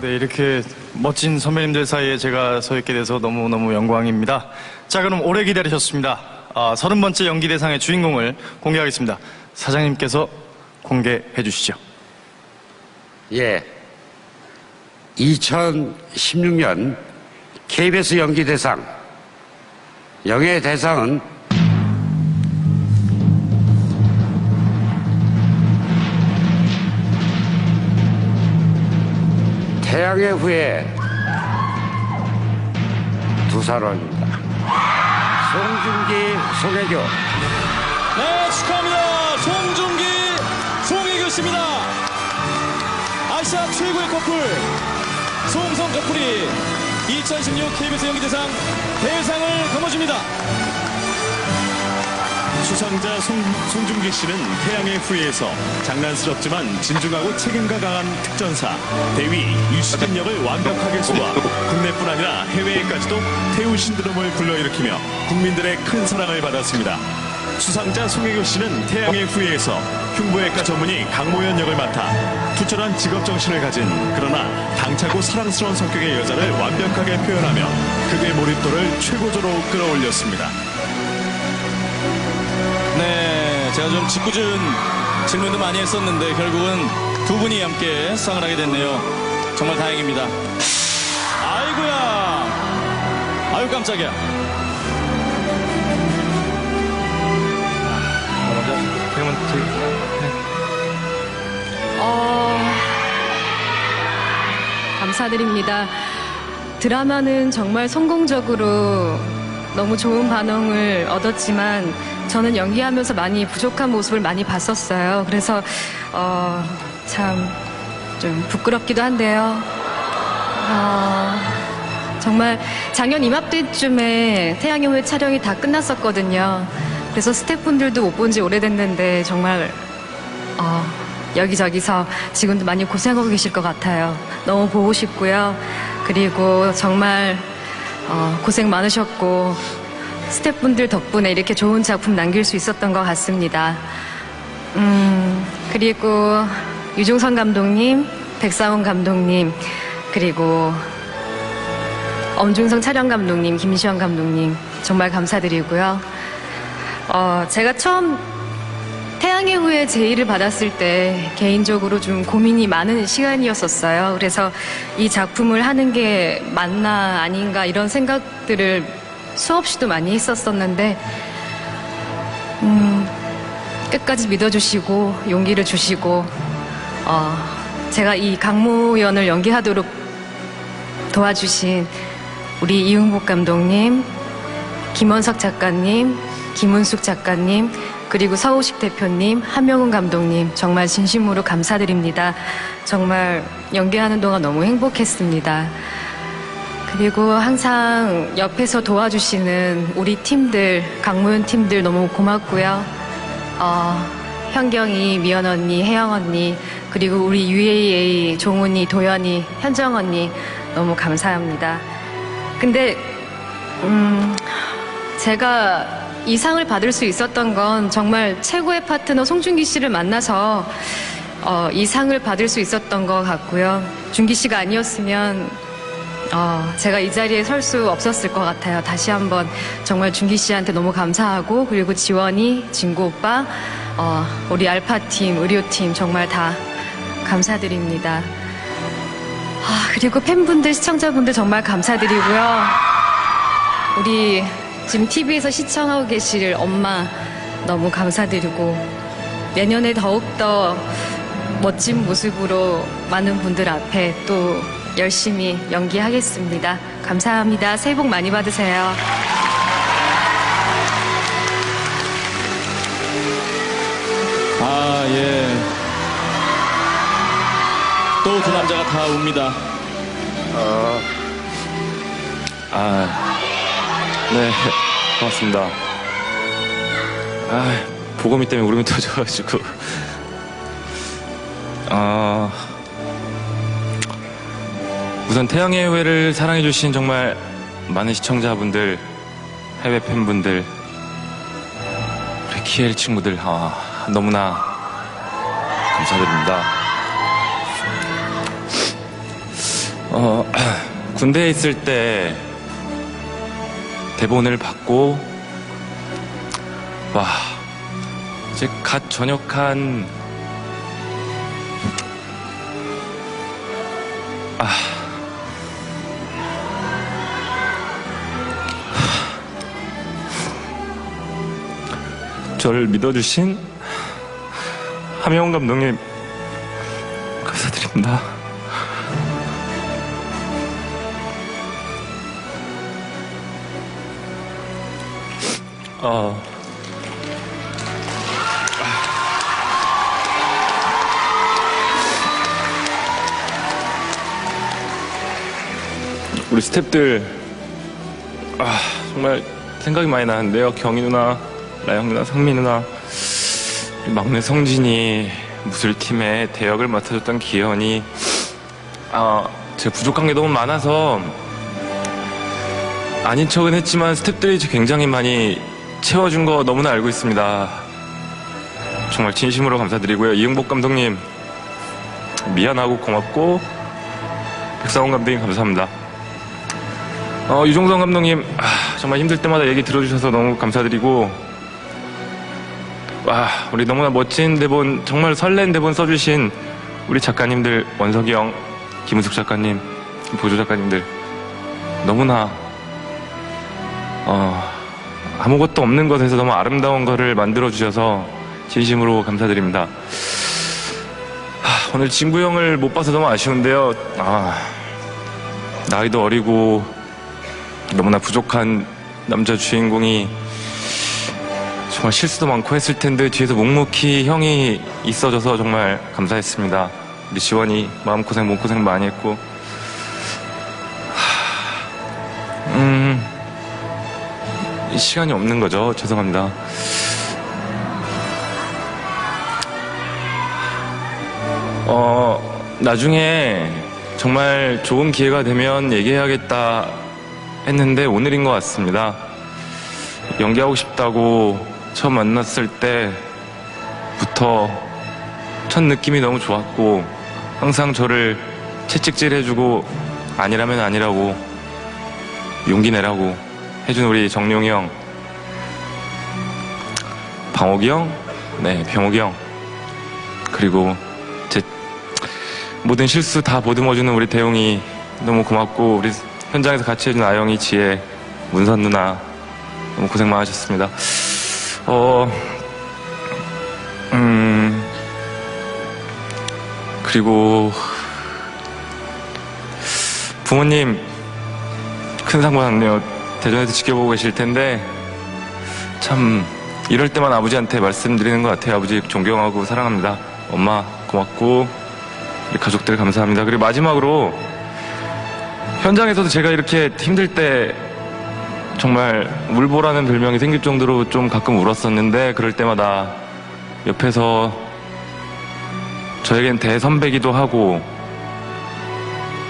네, 이렇게 멋진 선배님들 사이에 제가 서 있게 돼서 너무너무 영광입니다. 자, 그럼 오래 기다리셨습니다. 아, 30번째 연기대상의 주인공을 공개하겠습니다. 사장님께서 공개해 주시죠. 예. 2016년 KBS 연기대상 영예대상은 태양의 후예 두 사람입니다. 송중기, 송혜교. 네, 축하합니다. 송중기, 송혜교 씨입니다. 아시아 최고의 커플, 송성 커플이 2016 KBS 연기대상 대상을 거머쥡니다. 수상자 송, 송중기 씨는 태양의 후예에서 장난스럽지만 진중하고 책임감 강한 특전사 대위 유시진 역을 완벽하게 소화 국내뿐 아니라 해외에까지도 태우 신드롬을 불러일으키며 국민들의 큰 사랑을 받았습니다. 수상자 송혜교 씨는 태양의 후예에서 흉부외과 전문의 강모연 역을 맡아 투철한 직업 정신을 가진 그러나 당차고 사랑스러운 성격의 여자를 완벽하게 표현하며 극의 몰입도를 최고조로 끌어올렸습니다. 제가 좀 짓궂은 질문도 많이 했었는데 결국은 두 분이 함께 수상을 하게 됐네요. 정말 다행입니다. 아이고야. 아유 깜짝이야. 먼저, 그러면 저희 어, 감사드립니다. 드라마는 정말 성공적으로 너무 좋은 반응을 얻었지만 저는 연기하면서 많이 부족한 모습을 많이 봤었어요. 그래서 어, 참 좀 부끄럽기도 한데요. 어, 정말 작년 이맘때쯤에 태양의 후예 촬영이 다 끝났었거든요. 그래서 스태프분들도 못 본 지 오래됐는데 정말 어, 여기저기서 지금도 많이 고생하고 계실 것 같아요. 너무 보고 싶고요. 그리고 정말 어, 고생 많으셨고 스태프분들 덕분에 이렇게 좋은 작품 남길 수 있었던 것 같습니다. 음, 그리고 유종선 감독님, 백사원 감독님, 그리고 엄중성 촬영 감독님, 김시영 감독님 정말 감사드리고요. 어, 제가 처음 태양의 후예 제의를 받았을 때 개인적으로 좀 고민이 많은 시간이었었어요. 그래서 이 작품을 하는 게 맞나 아닌가 이런 생각들을 수없이도 많이 했었었는데, 음, 끝까지 믿어주시고 용기를 주시고, 어, 제가 이 강모연을 연기하도록 도와주신 우리 이응복 감독님, 김원석 작가님, 김은숙 작가님, 그리고 서우식 대표님, 한명훈 감독님, 정말 진심으로 감사드립니다. 정말 연기하는 동안 너무 행복했습니다. 그리고 항상 옆에서 도와주시는 우리 팀들, 강모연 팀들 너무 고맙고요. 어, 현경이, 미연 언니, 혜영 언니, 그리고 우리 UAA, 종훈이, 도연이, 현정 언니 너무 감사합니다. 근데 음, 제가 이 상을 받을 수 있었던 건 정말 최고의 파트너 송중기 씨를 만나서 어, 이 상을 받을 수 있었던 것 같고요. 준기 씨가 아니었으면 어, 제가 이 자리에 설 수 없었을 것 같아요. 다시 한번 정말 준기 씨한테 너무 감사하고 그리고 지원이, 진구 오빠, 어, 우리 알파팀, 의료팀 정말 다 감사드립니다. 아, 그리고 팬분들, 시청자분들 정말 감사드리고요. 우리 지금 TV에서 시청하고 계실 엄마 너무 감사드리고 내년에 더욱더 멋진 모습으로 많은 분들 앞에 또 열심히 연기하겠습니다. 감사합니다. 새해 복 많이 받으세요. 아, 예. 또두 남자가 다 웁니다. 아, 네, 고맙습니다. 아, 보검이 때문에 울음이 터져가지고. 아, 우선 태양의 후예를 사랑해주신 정말 많은 시청자분들, 해외 팬분들, 우리 키엘 친구들, 아, 너무나 감사드립니다. 어, 군대에 있을 때 대본을 받고, 와, 이제 갓 전역한, 아, 저를 믿어주신 함영훈 감독님, 감사드립니다. 어. 우리 스탭들 아 정말 생각이 많이 나는데요 경희 누나 라영 누나 상민 누나 막내 성진이 무술팀에 대역을 맡아줬던 기현이 아 제가 부족한 게 너무 많아서 아닌 척은 했지만 스탭들이 굉장히 많이 채워준 거 너무나 알고 있습니다. 정말 진심으로 감사드리고요. 이응복 감독님 미안하고 고맙고 백상훈 감독님 감사합니다. 어, 유종성 감독님 아, 정말 힘들 때마다 얘기 들어주셔서 너무 감사드리고 와 우리 너무나 멋진 대본 정말 설렌 대본 써주신 우리 작가님들 원석이 형, 김은숙 작가님, 보조 작가님들 너무나 어, 아무것도 없는 것에서 너무 아름다운 것을 만들어 주셔서 진심으로 감사드립니다. 하, 오늘 진구 형을 못 봐서 너무 아쉬운데요. 아, 나이도 어리고 너무나 부족한 남자 주인공이 정말 실수도 많고 했을 텐데 뒤에서 묵묵히 형이 있어줘서 정말 감사했습니다. 우리 지원이 마음고생 몸고생 많이 했고 시간이 없는 거죠. 죄송합니다. 어, 나중에 정말 좋은 기회가 되면 얘기해야겠다 했는데 오늘인 것 같습니다. 연기하고 싶다고 처음 만났을 때부터 첫 느낌이 너무 좋았고 항상 저를 채찍질 해주고 아니라면 아니라고 용기 내라고 해준 우리 정용이 형, 방옥이 형, 네, 병옥이 형, 그리고 제 모든 실수 다 보듬어주는 우리 대용이 너무 고맙고 우리 현장에서 같이 해준 아영이, 지혜, 문선 누나 너무 고생 많으셨습니다. 어, 음, 그리고 부모님 큰상 받았네요. 대전에서 지켜보고 계실 텐데 참 이럴 때만 아버지한테 말씀드리는 것 같아요. 아버지 존경하고 사랑합니다. 엄마 고맙고 우리 가족들 감사합니다. 그리고 마지막으로 현장에서도 제가 이렇게 힘들 때 정말 울보라는 별명이 생길 정도로 좀 가끔 울었었는데 그럴 때마다 옆에서 저에겐 대선배기도 하고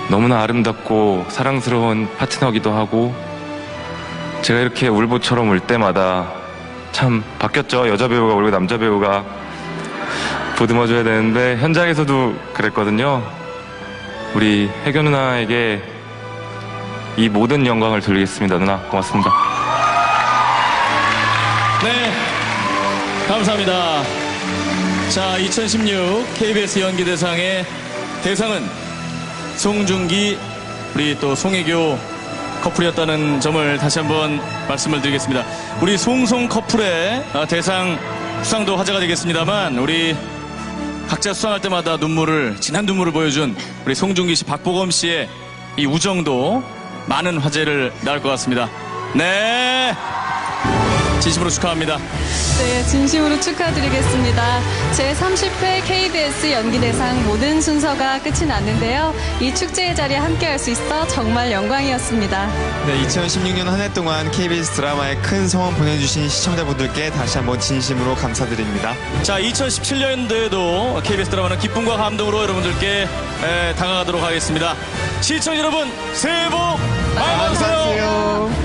너무나 아름답고 사랑스러운 파트너기도 하고 제가 이렇게 울보처럼 울 때마다 참 바뀌었죠. 여자 배우가 울고 남자 배우가 보듬어줘야 되는데 현장에서도 그랬거든요. 우리 혜교 누나에게 이 모든 영광을 돌리겠습니다. 누나 고맙습니다. 네, 감사합니다. 자, 2016 KBS 연기대상의 대상은 송중기, 우리 또 송혜교 커플이었다는 점을 다시 한번 말씀을 드리겠습니다. 우리 송송 커플의 아, 대상 수상도 화제가 되겠습니다만, 우리 각자 수상할 때마다 눈물을, 진한 눈물을 보여준 우리 송중기 씨, 박보검 씨의 이 우정도 많은 화제를 낳을 것 같습니다. 네. 진심으로 축하합니다. 네, 진심으로 축하드리겠습니다. 제30회 KBS 연기대상 모든 순서가 끝이 났는데요. 이 축제의 자리에 함께할 수 있어 정말 영광이었습니다. 네, 2016년 한 해 동안 KBS 드라마에 큰 성원 보내주신 시청자분들께 다시 한번 진심으로 감사드립니다. 자, 2017년도에도 KBS 드라마는 기쁨과 감동으로 여러분들께 에, 다가가도록 하겠습니다. 시청자 여러분, 새해 복 많이 받으세요.